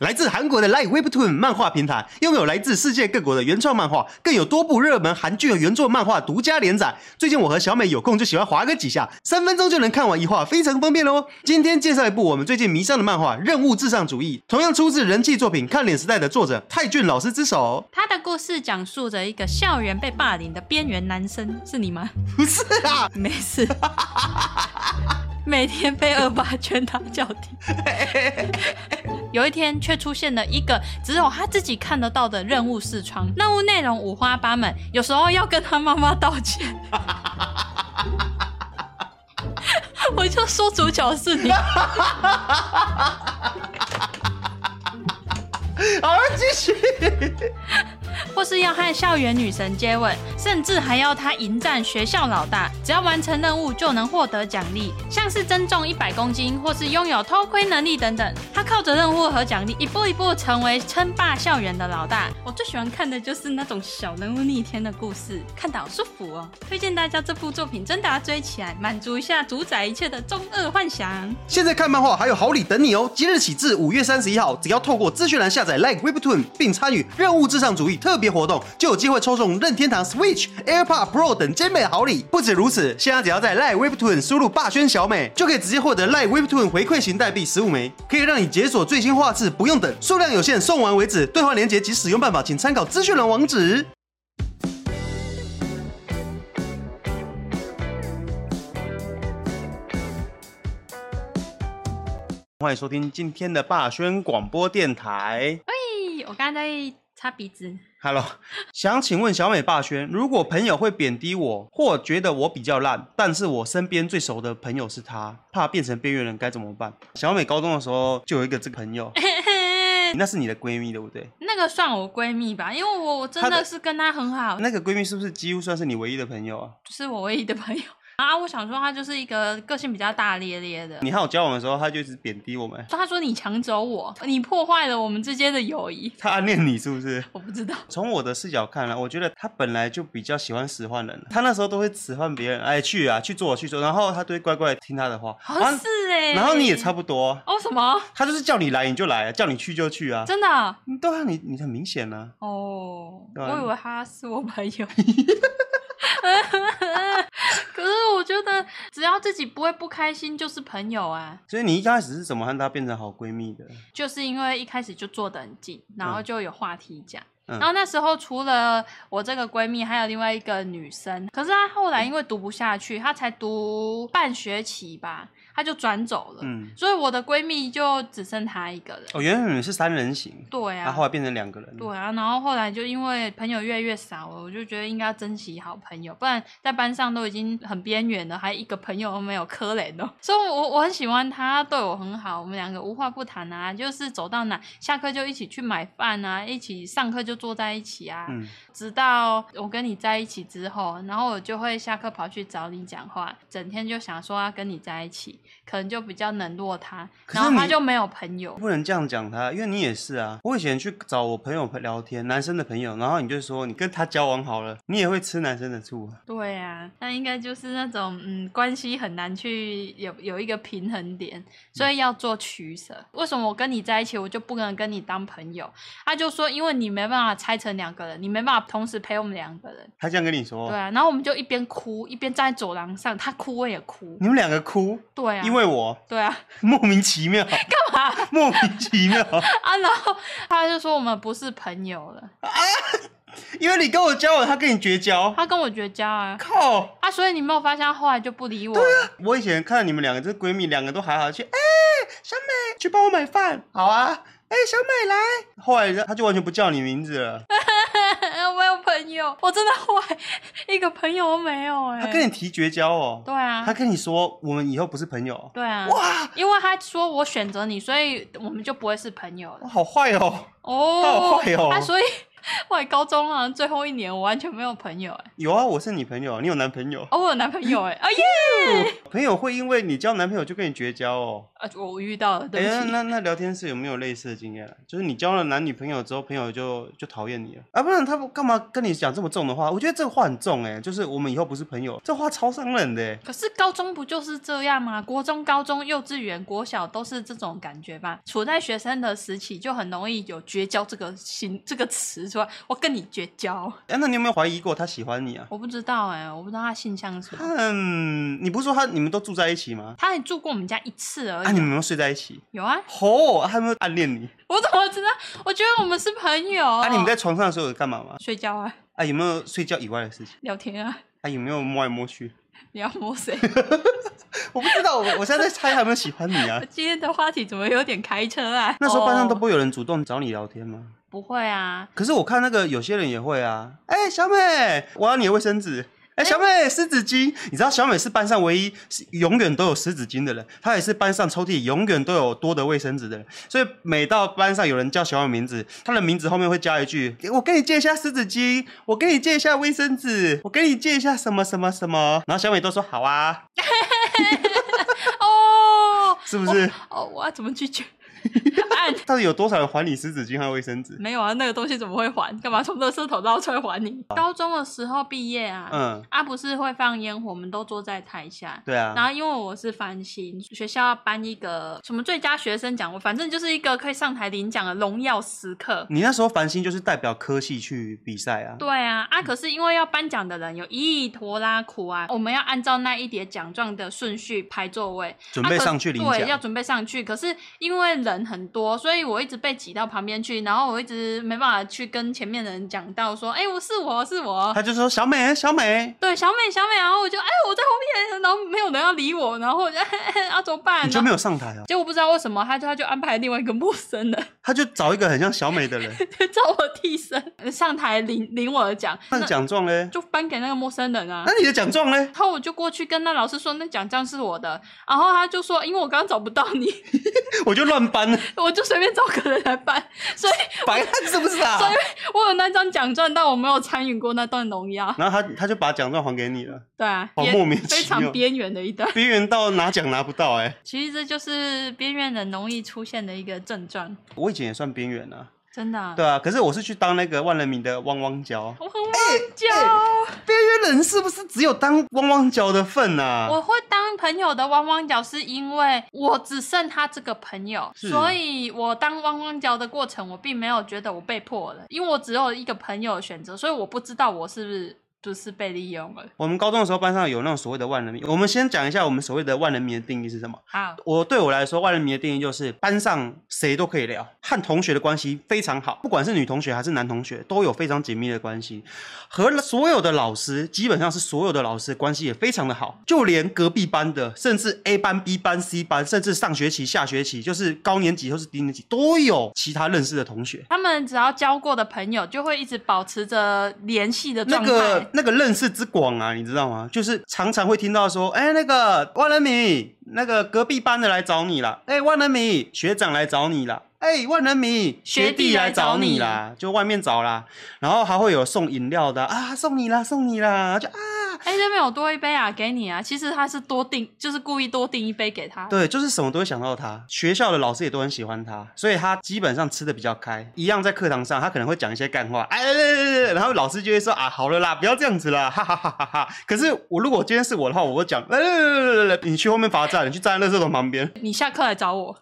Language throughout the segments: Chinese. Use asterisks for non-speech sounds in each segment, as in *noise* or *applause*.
来自韩国的 Light Webtoon 漫画平台，拥有来自世界各国的原创漫画，更有多部热门韩剧和原作漫画独家连载。最近我和小美有空就喜欢划个几下，三分钟就能看完一话，非常方便喽。今天介绍一部我们最近迷上的漫画《任务至上主义》，同样出自人气作品《看脸时代》的作者泰俊老师之手。他的故事讲述着一个校园被霸凌的边缘男生，是你吗？不是啊，没事。*laughs* 每天被恶霸拳打脚踢，有一天却出现了一个只有他自己看得到的任务视窗，任务内容五花八门，有时候要跟他妈妈道歉。*laughs* 我就说主角是你。*laughs* 好，继续。或是要和校园女神接吻，甚至还要她迎战学校老大，只要完成任务就能获得奖励，像是增重一百公斤，或是拥有偷窥能力等等。他靠着任务和奖励，一步一步成为称霸校园的老大。我最喜欢看的就是那种小人物逆天的故事，看得好舒服哦。推荐大家这部作品，真的要追起来，满足一下主宰一切的中二幻想。现在看漫画还有好礼等你哦！即日起至五月三十一号，只要透过资讯栏下载 Like Webtoon 并参与任务至上主义特别活动，就有机会抽中任天堂 Switch、AirPod Pro 等精美好礼。不止如此，现在只要在 Live Webtoon 输入霸轩小美，就可以直接获得 Live Webtoon 回馈型代币十五枚，可以让你解锁最新画质，不用等，数量有限，送完为止。兑换链接及使用办法，请参考资讯栏网址。欢迎收听今天的霸轩广播电台。喂，我刚才在擦鼻子。Hello，想请问小美霸轩，如果朋友会贬低我，或觉得我比较烂，但是我身边最熟的朋友是他，怕变成边缘人该怎么办？小美高中的时候就有一个这个朋友，*laughs* 那是你的闺蜜对不对？那个算我闺蜜吧，因为我我真的是跟她很好。那个闺蜜是不是几乎算是你唯一的朋友啊？是我唯一的朋友。啊，我想说他就是一个个性比较大咧咧的。你和我交往的时候，他就一直贬低我们。他说你抢走我，你破坏了我们之间的友谊。他暗恋你是不是？*laughs* 我不知道。从我的视角看来，我觉得他本来就比较喜欢使唤人。他那时候都会使唤别人，哎，去啊，去做，去做，然后他都会乖乖听他的话。好像是哎。然后你也差不多。哦，什么？他就是叫你来你就来，叫你去就去啊。真的？对啊，你你很明显啊。哦，我以为他是我朋友。*laughs* *laughs* 只要自己不会不开心，就是朋友啊。所以你一开始是怎么和她变成好闺蜜的？就是因为一开始就坐得很近，然后就有话题讲。嗯、然后那时候除了我这个闺蜜，还有另外一个女生。可是她后来因为读不下去，她才读半学期吧。他就转走了，嗯，所以我的闺蜜就只剩她一个人。哦，原本是三人行，对啊，她后来变成两个人，对啊，然后后来就因为朋友越来越少了，我就觉得应该要珍惜好朋友，不然在班上都已经很边缘了，还一个朋友都没有，可怜哦。*laughs* 所以我我很喜欢他，对我很好，我们两个无话不谈啊，就是走到哪下课就一起去买饭啊，一起上课就坐在一起啊，嗯，直到我跟你在一起之后，然后我就会下课跑去找你讲话，整天就想说要跟你在一起。可能就比较冷落他，然后他就没有朋友。不能这样讲他，因为你也是啊。我以前去找我朋友聊天，男生的朋友，然后你就说你跟他交往好了，你也会吃男生的醋。对啊，那应该就是那种嗯，关系很难去有有一个平衡点，所以要做取舍。为什么我跟你在一起，我就不能跟你当朋友？他就说，因为你没办法拆成两个人，你没办法同时陪我们两个人。他这样跟你说？对啊，然后我们就一边哭一边站在走廊上，他哭我也哭。你们两个哭？对啊，因为我。对啊，莫名其妙。干嘛？莫名其妙 *laughs* 啊！然后他就说我们不是朋友了啊，因为你跟我交往，他跟你绝交。他跟我绝交啊！靠啊！所以你没有发现他后来就不理我。对啊，我以前看到你们两个这闺蜜，两个都还好去。哎、欸，小美去帮我买饭，好啊。哎、欸，小美来。后来他就完全不叫你名字了。我没有，我真的坏，一个朋友都没有哎。他跟你提绝交哦？对啊。他跟你说我们以后不是朋友？对啊。哇！因为他说我选择你，所以我们就不会是朋友了。好坏哦。哦。他好坏哦。他所以 *laughs* 后来高中啊，最后一年我完全没有朋友哎。有啊，我是你朋友，你有男朋友？哦，我有男朋友哎，*laughs* 啊耶！朋友会因为你交男朋友就跟你绝交哦？啊，我遇到了，对不起。哎，那那聊天室有没有类似的经验？就是你交了男女朋友之后，朋友就就讨厌你了啊？不然他干嘛跟你讲这么重的话？我觉得这个话很重哎，就是我们以后不是朋友，这话超伤人的。可是高中不就是这样吗？国中、高中、幼稚园、国小都是这种感觉吧？处在学生的时期就很容易有绝交这个心这个词出来。我跟你绝交。哎，那你有没有怀疑过他喜欢你啊？我不知道哎，我不知道他性向是什么。嗯，你不是说他你们都住在一起吗？他还住过我们家一次而已。啊，你们有没有睡在一起？有啊。哦，他有没有暗恋你？我怎么知道？我觉得我们是朋友。啊，你们在床上的时候有干嘛吗？睡觉啊。啊，有没有睡觉以外的事情？聊天啊。啊，有没有摸来摸去？*laughs* 你要摸谁？*laughs* 我不知道，我我现在在猜他有没有喜欢你啊。*laughs* 今天的话题怎么有点开车啊？那时候班上都不会有人主动找你聊天吗？不会啊。可是我看那个有些人也会啊。哎，小美，我要你的卫生纸。哎，小美，湿纸巾。你知道小美是班上唯一永远都有湿纸巾的人，她也是班上抽屉永远都有多的卫生纸的人。所以每到班上有人叫小美名字，她的名字后面会加一句：“我跟你借一下湿纸巾，我跟你借一下卫生纸，我跟你借一下什么什么什么。”然后小美都说：“好啊。*laughs* ”哦，*laughs* 是不是？哦，我要怎么拒绝？*laughs* 到底有多少人还你湿纸巾和卫生纸？没有啊，那个东西怎么会还？干嘛从垃圾桶捞出来还你？啊、*laughs* 高中的时候毕业啊，嗯，啊不是会放烟火，我们都坐在台下。对啊。然后因为我是繁星，学校要颁一个什么最佳学生奖，我反正就是一个可以上台领奖的荣耀时刻。你那时候繁星就是代表科系去比赛啊？对啊，啊可是因为要颁奖的人有一拖拉苦啊，我们要按照那一叠奖状的顺序排座位，准备上去领奖。啊、对，要准备上去。可是因为人很多，所以。我一直被挤到旁边去，然后我一直没办法去跟前面的人讲到说，哎、欸，我是我是我。他就说小美小美，对小美小美，然后我就哎、欸，我在后面，然后没有人要理我，然后我就 *laughs* 啊怎么办？你就没有上台啊？结果不知道为什么，他就他就安排另外一个陌生的，*laughs* 他就找一个很像小美的人，*laughs* 找我替身上台领领我的奖。那奖状呢？就颁给那个陌生人啊。那你的奖状呢？然后我就过去跟那老师说，那奖状是我的。然后他就说，因为我刚刚找不到你，我就乱颁，*laughs* 我就随便找个人来。办，所以白看是不是啊？所以我有那张奖状，但我没有参与过那段荣耀。然后他他就把奖状还给你了。对啊，好莫名其妙，非常边缘的一段，边缘到拿奖拿不到哎、欸。其实这就是边缘人容易出现的一个症状。我以前也算边缘啊。真的、啊，对啊，可是我是去当那个万人迷的汪汪叫，汪汪叫，边缘人是不是只有当汪汪叫的份啊？我会当朋友的汪汪叫，是因为我只剩他这个朋友，所以我当汪汪叫的过程，我并没有觉得我被迫了，因为我只有一个朋友的选择，所以我不知道我是不是。不是被利用了。我们高中的时候，班上有那种所谓的万人迷。我们先讲一下我们所谓的万人迷的定义是什么？好，我对我来说，万人迷的定义就是班上谁都可以聊，和同学的关系非常好，不管是女同学还是男同学，都有非常紧密的关系。和所有的老师，基本上是所有的老师关系也非常的好，就连隔壁班的，甚至 A 班、B 班、C 班，甚至上学期、下学期，就是高年级或是低年级，都有其他认识的同学。他们只要交过的朋友，就会一直保持着联系的状态。那个那个认识之广啊，你知道吗？就是常常会听到说，哎、欸，那个万人迷，那个隔壁班的来找你了，哎、欸，万人迷学长来找你了，哎、欸，万人迷学弟来找你啦，就外面找啦，然后还会有送饮料的啊，送你啦，送你啦，就啊。哎，这边有多一杯啊，给你啊！其实他是多订，就是故意多订一杯给他。对，就是什么都会想到他。学校的老师也都很喜欢他，所以他基本上吃的比较开。一样在课堂上，他可能会讲一些干话，哎，然后老师就会说啊，好了啦，不要这样子啦，哈哈哈哈哈。可是我如果今天是我的话，我会讲，来来来来来，你去后面罚站，你去站在垃圾桶旁边。你下课来找我，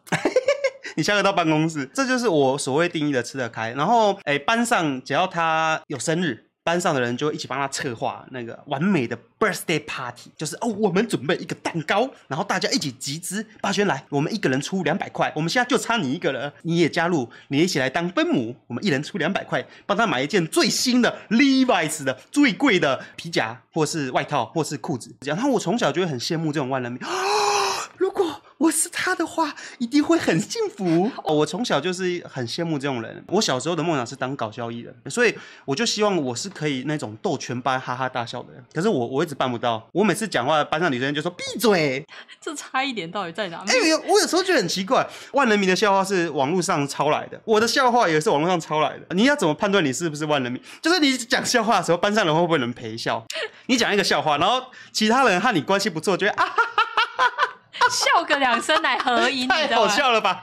*laughs* 你下课到办公室，这就是我所谓定义的吃得开。然后，哎，班上只要他有生日。班上的人就一起帮他策划那个完美的 birthday party，就是哦，我们准备一个蛋糕，然后大家一起集资，霸轩来，我们一个人出两百块，我们现在就差你一个人，你也加入，你一起来当分母，我们一人出两百块，帮他买一件最新的 Levi's 的最贵的皮夹，或是外套，或是裤子，这样。然后我从小就会很羡慕这种万人迷，如果。我是他的话，一定会很幸福。哦我从小就是很羡慕这种人。我小时候的梦想是当搞笑艺人，所以我就希望我是可以那种逗全班哈哈大笑的人。可是我我一直办不到。我每次讲话，班上女生就说闭嘴。这差一点到底在哪里？哎呦，我有时候觉得很奇怪。万人迷的笑话是网络上抄来的，我的笑话也是网络上抄来的。你要怎么判断你是不是万人迷？就是你讲笑话的时候，班上人会不会能陪笑？你讲一个笑话，然后其他人和你关系不错，觉得啊哈哈哈哈。笑个两声来合影，太好笑了吧？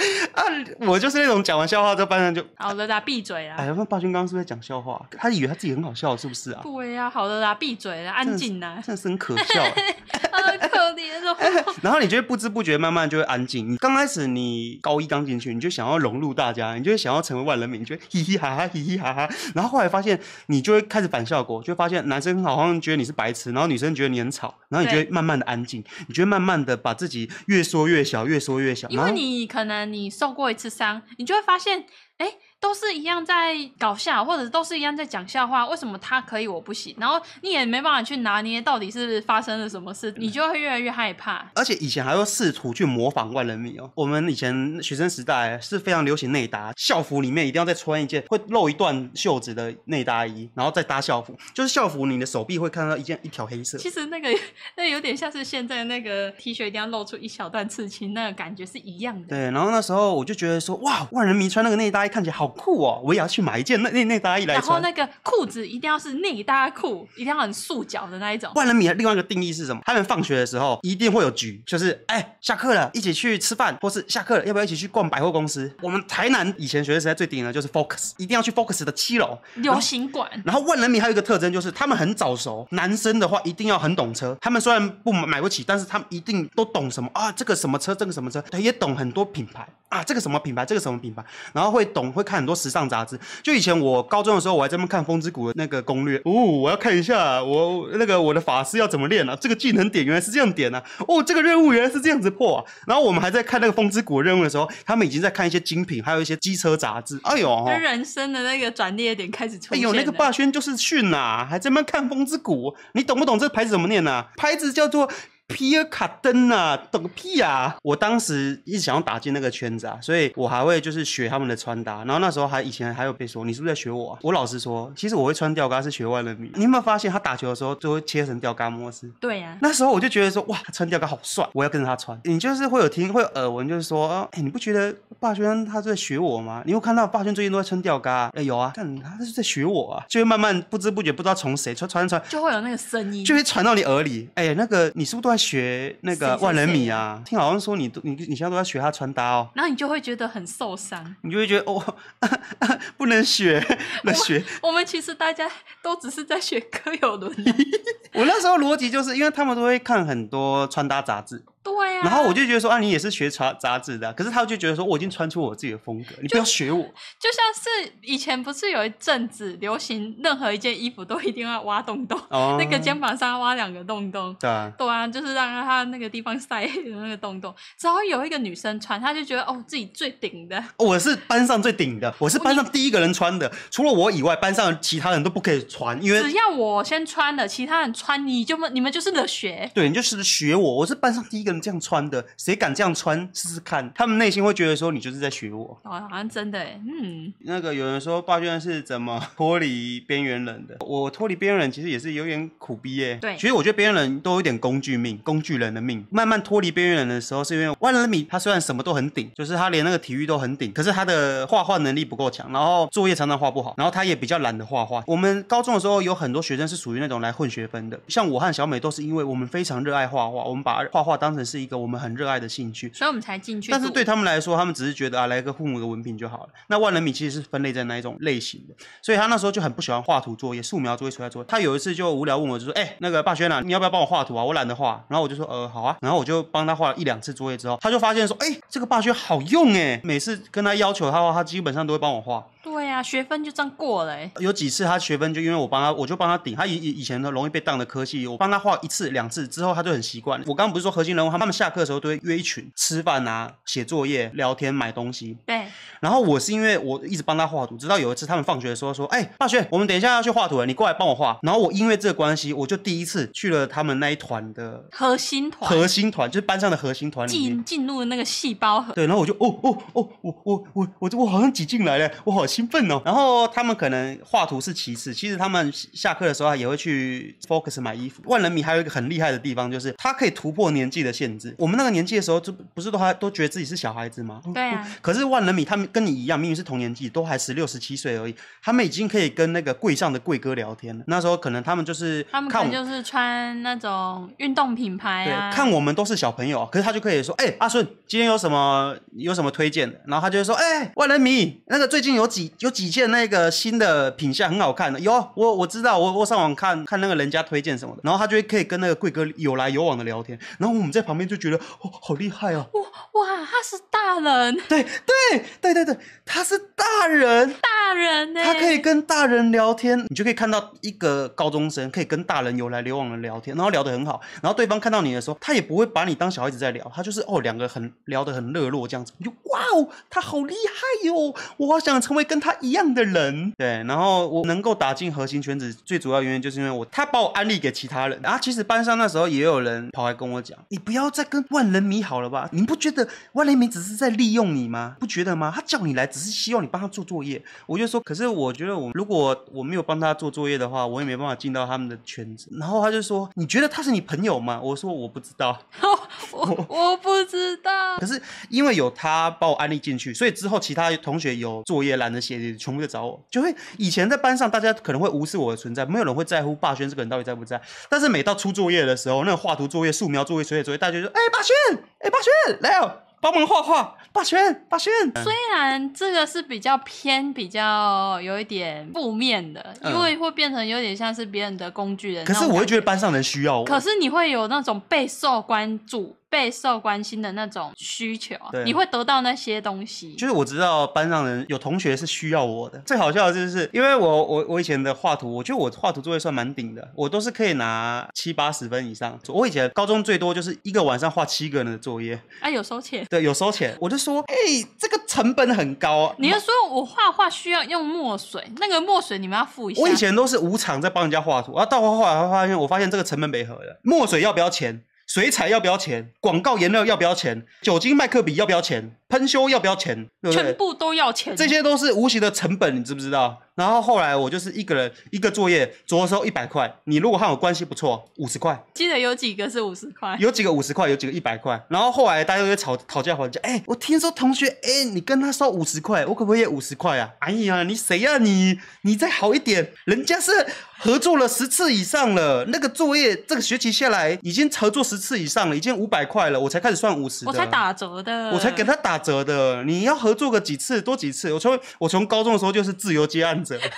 *laughs* 啊，我就是那种讲完笑话之后，班上就好了啦，闭嘴啦！哎，那霸君刚刚是不是在讲笑话？他以为他自己很好笑，是不是啊？对呀、啊，好了啦，闭嘴啦，安静啦，真的是很可笑，*laughs* 好可怜哦。*laughs* 然后你就会不知不觉慢慢就会安静。你刚开始你高一刚进去，你就想要融入大家，你就会想要成为万人迷，你就会嘻嘻哈哈，嘻嘻哈哈。然后后来发现，你就会开始反效果，就会发现男生好像觉得你是白痴，然后女生觉得你很吵，然后你就会慢慢的安静，你就会慢慢的把自己越缩越小，越缩越小。因为你可能你受过一次伤，你就会发现，哎。都是一样在搞笑，或者都是一样在讲笑话，为什么他可以我不行？然后你也没办法去拿捏到底是发生了什么事，你就会越来越害怕。而且以前还会试图去模仿万人迷哦。我们以前学生时代是非常流行内搭，校服里面一定要再穿一件会露一段袖子的内搭衣，然后再搭校服，就是校服你的手臂会看到一件一条黑色。其实那个 *laughs* 那有点像是现在那个 T 恤一定要露出一小段刺青，那个感觉是一样的。对，然后那时候我就觉得说，哇，万人迷穿那个内搭衣看起来好酷哦，我也要去买一件内内内搭衣来穿。然后那个裤子一定要是内搭裤，一定要很束脚的那一种。万人迷另外一个定义是什么？他们放学的时候一定会有局，就是哎下课了，一起去吃饭，或是下课了要不要一起去逛百货公司？我们台南以前学生时代最顶的就是 Focus，一定要去 Focus 的七楼流行馆。然后万人迷还有一个特征就是他们很早熟，男生的话一定要很懂车。他们虽然不买不起，但是他们一定都懂什么啊？这个什么车，这个什么车，他，也懂很多品牌啊。这个什么品牌，这个什么品牌，然后会懂会看很多时尚杂志。就以前我高中的时候，我还在那看《风之谷》的那个攻略哦，我要看一下我那个我的法师要怎么练啊？这个技能点原来是这样点啊！哦，这个任务原来是这样子破啊！然后我们还在看那个《风之谷》任务的时候，他们已经在看一些精品，还有一些机车杂志。哎呦，人生的那个转捩点开始出现。哎呦，那个霸轩就是逊呐、啊，还在那边看《风之谷》，你懂不懂这个牌子怎么念呢、啊？牌子叫做。皮尔卡登啊，懂个屁啊！我当时一直想要打进那个圈子啊，所以我还会就是学他们的穿搭。然后那时候还以前还有被说你是不是在学我啊？我老实说，其实我会穿吊嘎是学万人迷。你有没有发现他打球的时候就会切成吊嘎模式？对呀、啊。那时候我就觉得说哇，他穿吊嘎好帅，我要跟着他穿。你就是会有听会有耳闻，就是说，哎、欸，你不觉得霸轩他是在学我吗？你有看到霸轩最近都在穿吊嘎？哎、欸，有啊，看他是在学我啊，就会慢慢不知不觉不知道从谁穿穿穿，就会有那个声音，就会传到你耳里。哎、欸，那个你是不是都在学那个？万人迷啊，听好像说你都你你现在都在学他穿搭哦，然后你就会觉得很受伤，你就会觉得哦，*laughs* 不能学，不能学我。我们其实大家都只是在学柯有伦。*laughs* 我那时候逻辑就是因为他们都会看很多穿搭杂志。对呀、啊，然后我就觉得说啊，你也是学杂杂志的，可是他就觉得说我已经穿出我自己的风格，你不要学我。就像是以前不是有一阵子流行，任何一件衣服都一定要挖洞洞，哦、那个肩膀上挖两个洞洞。对啊，对啊，就是让他那个地方塞那个洞洞。只要有一个女生穿，她就觉得哦，自己最顶的。我是班上最顶的，我是班上第一个人穿的，除了我以外，班上其他人都不可以穿，因为只要我先穿了，其他人穿你就们你们就是的学。对，你就是学我，我是班上第一个人这样穿的。谁敢这样穿试试看？他们内心会觉得说你就是在学我。哦，好像真的哎，嗯。那个有人说霸轩是怎么脱离边缘人的？我脱离边缘人其实也是有点苦逼耶。对，其实我觉得边缘人都有点工具命，工具人的命。慢慢脱离边缘人的时候，是因为万人迷他虽然什么都很顶，就是他连那个体育都很顶，可是他的画画能力不够强，然后作业常常画不好，然后他也比较懒得画画。我们高中的时候有很多学生是属于那种来混学分的，像我和小美都是因为我们非常热爱画画，我们把画画当成是一个我们很热爱的兴趣，所以我们才进去。但是对他们来说，他们只是觉得啊，来个父母的文凭就好了。那万人迷其实是分类在哪一种类型的？所以他那时候就很不喜欢画图作业、素描作业、出来作业。他有一次就无聊问我，就说：“哎、欸，那个霸轩啊，你要不要帮我画图啊？我懒得画。”然后我就说：“呃，好啊。”然后我就帮他画了一两次作业之后，他就发现说：“哎、欸，这个霸轩好用哎，每次跟他要求他画，他基本上都会帮我画。”啊，学分就这样过了。有几次他学分就因为我帮他，我就帮他顶。他以以前都容易被当的科系，我帮他画一次两次之后，他就很习惯。我刚刚不是说核心人物，他们下课的时候都会约一群吃饭啊、写作业、聊天、买东西。对。然后我是因为我一直帮他画图，直到有一次他们放学的时候说：“哎、欸，霸轩，我们等一下要去画图了，你过来帮我画。”然后我因为这个关系，我就第一次去了他们那一团的核心团，核心团就是班上的核心团里进进入那个细胞核。对，然后我就哦哦哦，我我我我我好像挤进来了，我好兴奋哦。然后他们可能画图是其次，其实他们下课的时候也会去 Focus 买衣服。万人迷还有一个很厉害的地方，就是他可以突破年纪的限制。我们那个年纪的时候，就不是都还都觉得自己是小孩子吗？对啊。可是万人迷他们跟你一样，明明是同年纪，都还十六十七岁而已，他们已经可以跟那个柜上的柜哥聊天了。那时候可能他们就是他们可能就是穿那种运动品牌啊，对，看我们都是小朋友，可是他就可以说，哎、欸，阿顺今天有什么有什么推荐的？然后他就会说，哎、欸，万人迷那个最近有几有几件那个新的品相很好看的，有我我知道，我我上网看看那个人家推荐什么的，然后他就会可以跟那个贵哥有来有往的聊天，然后我们在旁边就觉得哦，好厉害哦，哇哇，他是大人，对对对对对，他是大人，大人呢，他可以跟大人聊天，你就可以看到一个高中生可以跟大人有来有往的聊天，然后聊得很好，然后对方看到你的时候，他也不会把你当小孩子在聊，他就是哦两个很聊得很热络这样子，你就哇哦，他好厉害哟，我好想成为跟他一样的人，对，然后我能够打进核心圈子，最主要原因就是因为我他把我安利给其他人啊，其实班上那时候也有人跑来跟我讲，你不要再跟万人迷好了吧，你不觉得万人迷只是在利用你吗？不觉得吗？他叫你来只是希望你帮他做作业，我就说，可是我觉得我如果我没有帮他做作业的话，我也没办法进到他们的圈子。然后他就说，你觉得他是你朋友吗？我说我不知道，*laughs* 我我不知道。可是因为有他把我安利进去，所以之后其他同学有作业懒得写，全部在找我。就会以前在班上，大家可能会无视我的存在，没有人会在乎霸轩这个人到底在不在。但是每到出作业的时候，那个画图作业、素描作业、水彩作业，大家就说：“哎、欸，霸轩，哎、欸，霸轩，来哦。”帮忙画画，霸轩，霸轩。*laughs* 虽然这个是比较偏，比较有一点负面的，因为会变成有点像是别人的工具人。可是我会觉得班上人需要我。可是你会有那种备受关注。备受关心的那种需求，你会得到那些东西。就是我知道班上人有同学是需要我的。最好笑的就是，因为我我我以前的画图，我觉得我画图作业算蛮顶的，我都是可以拿七八十分以上。我以前高中最多就是一个晚上画七个人的作业。啊，有收钱？对，有收钱。我就说，哎、欸，这个成本很高啊。你要说我画画需要用墨水，那个墨水你们要付一下。我以前都是无偿在帮人家画图，然后到后来发现，我发现这个成本没合了。墨水要不要钱？水彩要不要钱？广告颜料要不要钱？酒精麦克笔要不要钱？喷修要不要钱？对不对？全部都要钱。这些都是无形的成本，你知不知道？然后后来我就是一个人一个作业，着收一百块。你如果和我关系不错，五十块。记得有几个是五十块？有几个五十块，有几个一百块。然后后来大家都会吵讨价还价。哎，我听说同学，哎，你跟他收五十块，我可不可以五十块啊？哎呀，你谁呀、啊、你？你再好一点，人家是合作了十次以上了，那个作业这个学期下来已经合作十次以上了，已经五百块了，我才开始算五十。我才打折的，我才给他打折的。你要合作个几次，多几次。我从我从高中的时候就是自由接案者。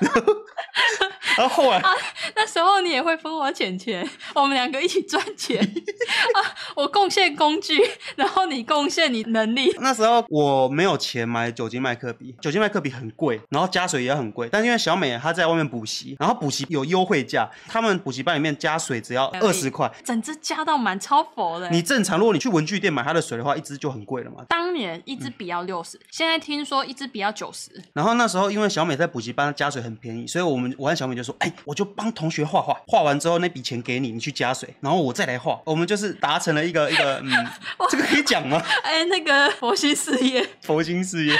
然 *laughs* 后后后来啊，那时候你也会分我钱钱，我们两个一起赚钱 *laughs* 啊。我贡献工具，然后你贡献你能力。那时候我没有钱买酒精麦克笔，酒精麦克笔很贵，然后加水也很贵。但是因为小美她在外面补习，然后补习有优惠价，他们补习班里面加水只要二十块，整支加到满超佛的。你正常如果你去文具店买它的水的话，一支就很贵了嘛。当年一支笔要六十，嗯，现在听说一支笔要九十。然后那时候因为小美在补习班加水很便宜，所以我们我和小美就说，哎，我就帮同学画画，画完之后那笔钱给你，你去加水，然后我再来画。我们就是达成了一个一个，嗯，这个可以讲吗？*laughs* 哎，那个佛心事业，*laughs* 佛心事业，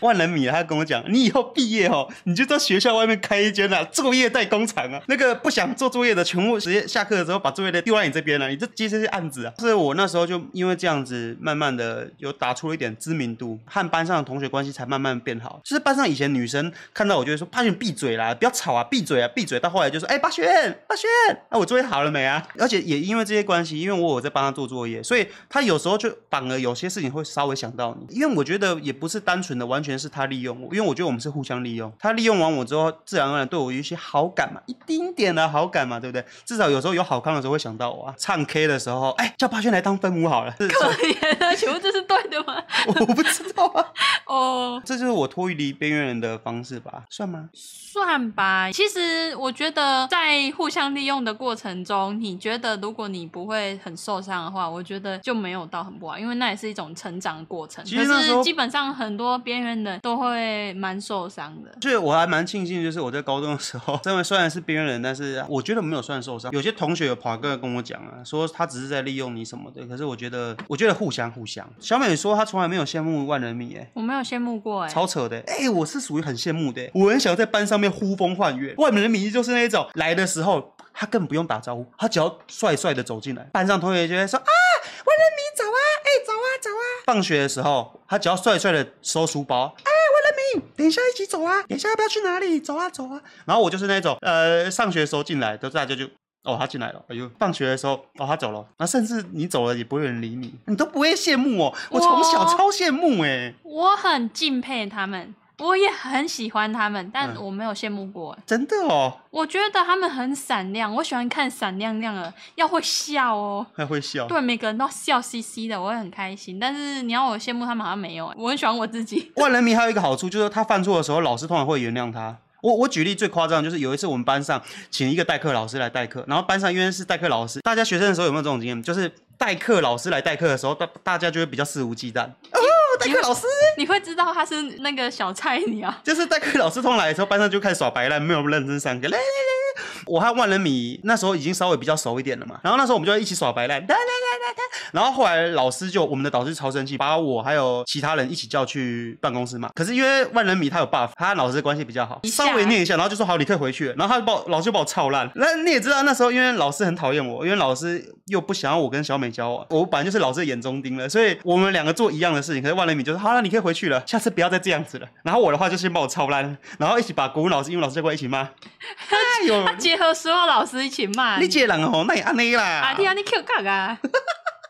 万人迷他跟我讲，你以后毕业哦，你就在学校外面开一间啊作业代工厂啊，那个不想做作业的，全部直接下课的时候把作业的丢在你这边了，你就接这些案子啊。所以我那时候就因为这样子，慢慢的有打出了一点知名度，和班上的同学关系才慢慢变好。就是班上以前女生看到我就会说，怕你闭嘴啦，不要吵啊，闭嘴啊闭嘴，到后来就说哎八轩八轩，那我作业好了没啊？而且也因为这些关系，因为我有在帮他做作业，所以他有时候就反而有些事情会稍微想到你，因为我觉得也不是单纯的完全是他利用我，因为我觉得我们是互相利用，他利用完我之后，自然而然对我有一些好感嘛，一丁点的好感嘛，对不对？至少有时候有好康的时候会想到我啊，唱 K 的时候，哎，叫八轩来当分母好了，*laughs* 可怜啊，请问这是对的吗？*laughs* 我不知道啊，哦，这就是我脱离边缘人的方式吧，算吗？算吧，其实我觉得在互相利用的过程中，你觉得如果你不会很受伤的话，我觉得就没有到很不好，因为那也是一种成长的过程。可是基本上很多边缘人都会蛮受伤的。所以我还蛮庆幸，就是我在高中的时候，*laughs* 因为虽然是边缘人，但是我觉得没有算受伤。有些同学有跑过来跟我讲啊，说他只是在利用你什么的，可是我觉得，我觉得互相互相。小美说她从来没有羡慕万人迷，哎，我没有羡慕过，哎，超扯的，哎，我是属于很羡慕的，我很想在班上面。呼风唤雨，万人迷就是那种来的时候，他根本不用打招呼，他只要帅帅的走进来，班上同学就会说啊，万人迷走啊，哎、欸，走啊走啊。放学的时候，他只要帅帅的收书包，哎、万人迷，等一下一起走啊，等一下要不要去哪里？走啊走啊。然后我就是那种，呃，上学的时候进来，都大家就，哦，他进来了，哎呦，放学的时候，哦，他走了，那甚至你走了也不会有人理你，你都不会羡慕哦。我从小超羡慕哎，我很敬佩他们。我也很喜欢他们，但我没有羡慕过、嗯。真的哦，我觉得他们很闪亮，我喜欢看闪亮亮的，要会笑哦，还会笑。对，每个人都笑嘻嘻的，我会很开心。但是你要我羡慕他们，好像没有。我很喜欢我自己。万人迷还有一个好处，就是他犯错的时候，老师通常会原谅他。我我举例最夸张，就是有一次我们班上请一个代课老师来代课，然后班上因为是代课老师，大家学生的时候有没有这种经验？就是代课老师来代课的时候，大大家就会比较肆无忌惮。代课老师你，你会知道他是那个小菜鸟，就是代课老师通来的时候，班上就开始耍白烂，没有认真上课。来来来来，我和万人迷那时候已经稍微比较熟一点了嘛，然后那时候我们就一起耍白烂。然后后来老师就我们的导师超生气，把我还有其他人一起叫去办公室嘛。可是因为万人迷他有 buff，他和老师的关系比较好，稍微念一下，然后就说好，你可以回去了。然后他就把我老师就把我操烂。那你也知道那时候因为老师很讨厌我，因为老师又不想要我跟小美交往，我本来就是老师的眼中钉了，所以我们两个做一样的事情。可是万人迷就说好了，你可以回。去了，下次不要再这样子了。然后我的话就先把我操烂，然后一起把国文老师、英文老师叫过来一起骂。*laughs* 哎呦，他结合所有老师一起骂。你这人哦，那也安尼啦。啊，你啊，你 Q 卡啊。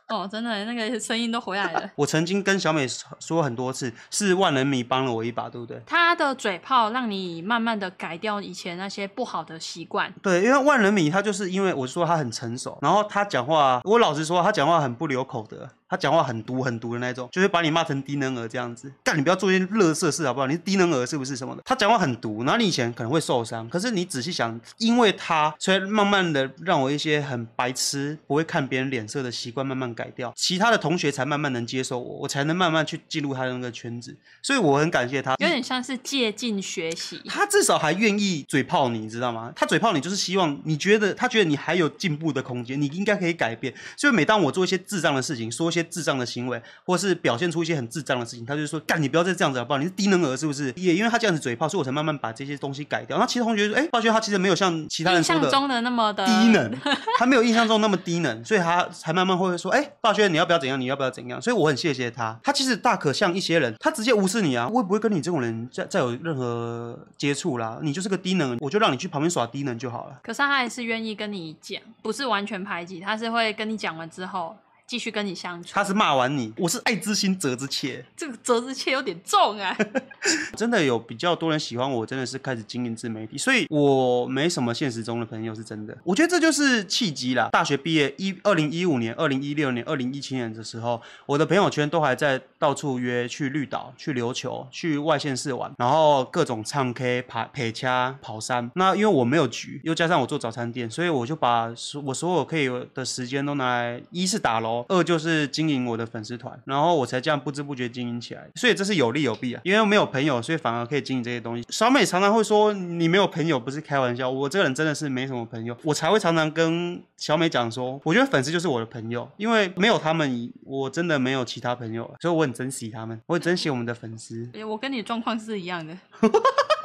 哦，真的，那个声音都回来了。*laughs* 我曾经跟小美说很多次，是万人迷帮了我一把，对不对？他的嘴炮让你慢慢的改掉以前那些不好的习惯。对，因为万人迷他就是因为我说他很成熟，然后他讲话，我老实说，他讲话很不留口德。他讲话很毒很毒的那种，就会把你骂成低能儿这样子。干，你不要做一些乐色事好不好？你是低能儿是不是什么的？他讲话很毒，然后你以前可能会受伤，可是你仔细想，因为他，所以慢慢的让我一些很白痴、不会看别人脸色的习惯慢慢改掉，其他的同学才慢慢能接受我，我才能慢慢去进入他的那个圈子。所以我很感谢他，有点像是借镜学习。他至少还愿意嘴炮你，你知道吗？他嘴炮你就是希望你觉得他觉得你还有进步的空间，你应该可以改变。所以每当我做一些智障的事情，说一些。智障的行为，或是表现出一些很智障的事情，他就说：“干，你不要再这样子好不好？你是低能儿是不是？”也因为他这样子嘴炮，所以我才慢慢把这些东西改掉。那其他同学说：“哎、欸，发觉他其实没有像其他人说的中的那么的低能，*laughs* 他没有印象中那么低能，所以他才慢慢会说：‘哎、欸，发觉你要不要怎样？你要不要怎样？’所以我很谢谢他。他其实大可像一些人，他直接无视你啊，我也不会跟你这种人再再有任何接触啦。你就是个低能，我就让你去旁边耍低能就好了。可是他还是愿意跟你讲，不是完全排挤，他是会跟你讲完之后。”继续跟你相处，他是骂完你，我是爱之心责之切，这个责之切有点重啊。*laughs* 真的有比较多人喜欢我，真的是开始经营自媒体，所以我没什么现实中的朋友，是真的。我觉得这就是契机啦。大学毕业一二零一五年、二零一六年、二零一七年的时候，我的朋友圈都还在到处约去绿岛、去琉球、去外县市玩，然后各种唱 K、爬、陪掐、跑山。那因为我没有局，又加上我做早餐店，所以我就把我所有可以有的时间都拿来，一是打楼。二就是经营我的粉丝团，然后我才这样不知不觉经营起来，所以这是有利有弊啊。因为我没有朋友，所以反而可以经营这些东西。小美常常会说你没有朋友不是开玩笑，我这个人真的是没什么朋友，我才会常常跟小美讲说，我觉得粉丝就是我的朋友，因为没有他们，我真的没有其他朋友，所以我很珍惜他们，我很珍惜我们的粉丝。哎，我跟你状况是一样的。*laughs*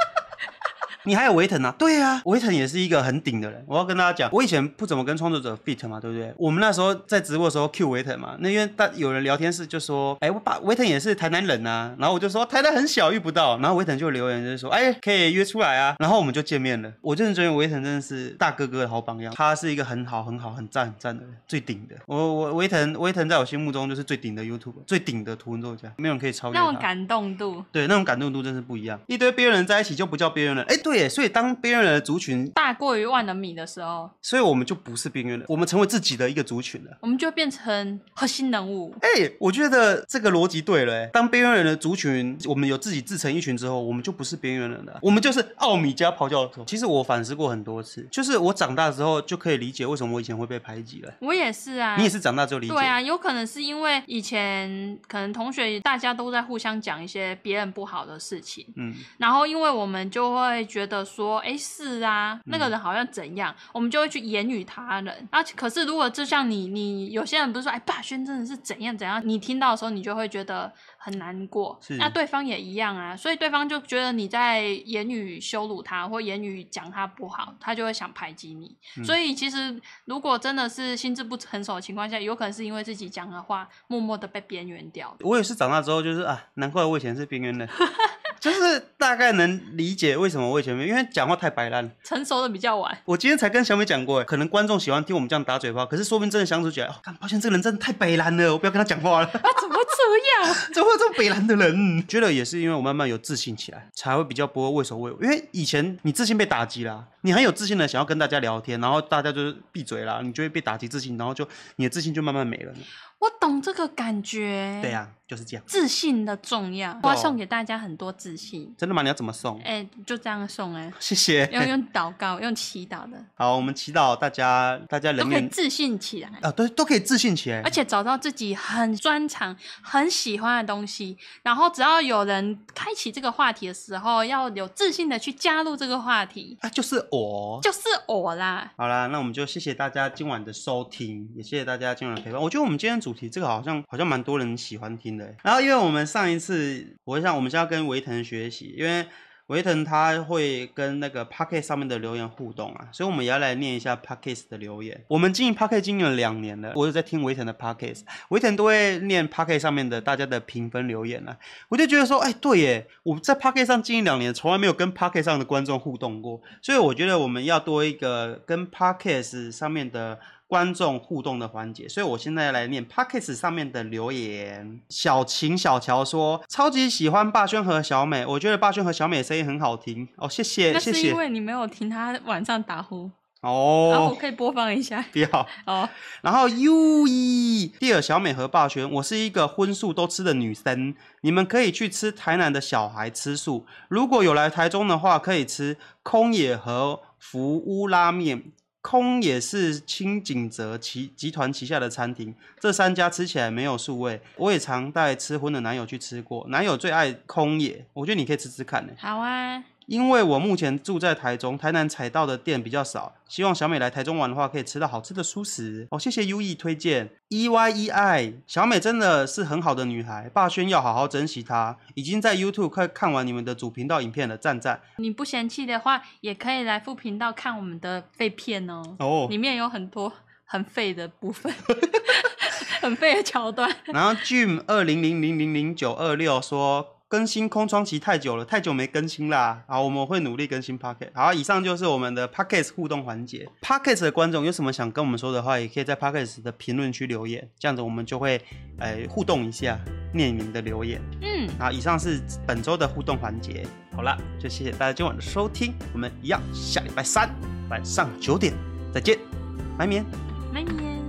你还有维腾啊？对啊，维腾也是一个很顶的人。我要跟大家讲，我以前不怎么跟创作者 fit 嘛，对不对？我们那时候在直播的时候 Q 维腾嘛，那因为大有人聊天室就说，哎，我把维腾也是台南人啊，然后我就说台南很小遇不到，然后维腾就留言就是说，哎，可以约出来啊，然后我们就见面了。我真的觉得维腾真的是大哥哥的好榜样，他是一个很好很好很赞很赞的人，最顶的。我我维腾维腾在我心目中就是最顶的 YouTube，最顶的图文作家，没有人可以超越他。那种感动度，对，那种感动度真是不一样。一堆边缘人在一起就不叫边缘人，哎，对耶，所以当边缘人的族群大过于万能米的时候，所以我们就不是边缘人，我们成为自己的一个族群了，我们就变成核心人物。哎，我觉得这个逻辑对了。当边缘人的族群，我们有自己自成一群之后，我们就不是边缘人了，我们就是奥米加咆哮的时候。其实我反思过很多次，就是我长大之后就可以理解为什么我以前会被排挤了。我也是啊，你也是长大之后理解。对啊，有可能是因为以前可能同学大家都在互相讲一些别人不好的事情，嗯，然后因为我们就会觉得说，哎，是啊，那个人好像怎样，嗯、我们就会去言语他人。啊，可是如果就像你，你有些人不是说，哎，霸轩真的是怎样怎样，你听到的时候，你就会觉得很难过。那对方也一样啊，所以对方就觉得你在言语羞辱他，或言语讲他不好，他就会想排挤你。嗯、所以其实如果真的是心智不成熟的情况下，有可能是因为自己讲的话，默默的被边缘掉。我也是长大之后，就是啊，难怪我以前是边缘人。*laughs* 就是大概能理解为什么我以前没，因为讲话太白烂，成熟的比较晚。我今天才跟小美讲过，可能观众喜欢听我们这样打嘴炮，可是说不定真的相处起来，哦，看，抱歉，这个人真的太白烂了，我不要跟他讲话了。啊，怎么这样？*laughs* 怎么会有这么白烂的人？觉得也是因为我慢慢有自信起来，才会比较不会畏首畏尾。因为以前你自信被打击了，你很有自信的想要跟大家聊天，然后大家就是闭嘴了，你就会被打击自信，然后就你的自信就慢慢没了。我懂这个感觉。对呀、啊，就是这样。自信的重要，我要送给大家很多自信。真的吗？你要怎么送？哎、欸，就这样送哎、欸。谢谢。要用祷告，*laughs* 用祈祷的。好，我们祈祷大家，大家人都可以自信起来啊，对，都可以自信起来，而且找到自己很专长、很喜欢的东西。然后只要有人开启这个话题的时候，要有自信的去加入这个话题。啊，就是我，就是我啦。好啦，那我们就谢谢大家今晚的收听，也谢谢大家今晚的陪伴。我觉得我们今天主题这个好像好像蛮多人喜欢听的，然后因为我们上一次，我想我们现在要跟维腾学习，因为维腾他会跟那个 Podcast 上面的留言互动啊，所以我们也要来念一下 Podcast 的留言。我们经营 Podcast 经营了两年了，我有在听维腾的 Podcast，维腾都会念 Podcast 上面的大家的评分留言啊，我就觉得说，哎，对耶，我在 Podcast 上经营两年，从来没有跟 Podcast 上的观众互动过，所以我觉得我们要多一个跟 Podcast 上面的。观众互动的环节，所以我现在来念 Podcast 上面的留言。小晴小乔说：“超级喜欢霸轩和小美，我觉得霸轩和小美的声音很好听哦，谢谢谢谢。”那是因为你没有听他晚上打呼哦。然后我可以播放一下，不要 *laughs* 哦。然后 U E 第二小美和霸轩，我是一个荤素都吃的女生，你们可以去吃台南的小孩吃素，如果有来台中的话，可以吃空野和福屋拉面。空也是清景泽旗集团旗下的餐厅，这三家吃起来没有素味。我也常带吃荤的男友去吃过，男友最爱空野，我觉得你可以吃吃看呢。好啊。因为我目前住在台中，台南踩到的店比较少，希望小美来台中玩的话，可以吃到好吃的蔬食哦。谢谢 U E 推荐，E Y E I，小美真的是很好的女孩，霸轩要好好珍惜她。已经在 YouTube 快看完你们的主频道影片了，赞赞。你不嫌弃的话，也可以来副频道看我们的废片哦。哦，里面有很多很废的部分，*laughs* 很废的桥段。然后 Jim 二零零零零零九二六说。更新空窗期太久了，太久没更新啦。好，我们会努力更新 Podcast。好，以上就是我们的 Podcast 互动环节。Podcast 的观众有什么想跟我们说的话，也可以在 Podcast 的评论区留言，这样子我们就会呃互动一下，念您的留言。嗯，好，以上是本周的互动环节。好了，就谢谢大家今晚的收听，我们一样下礼拜三晚上九点再见，拜年，拜年。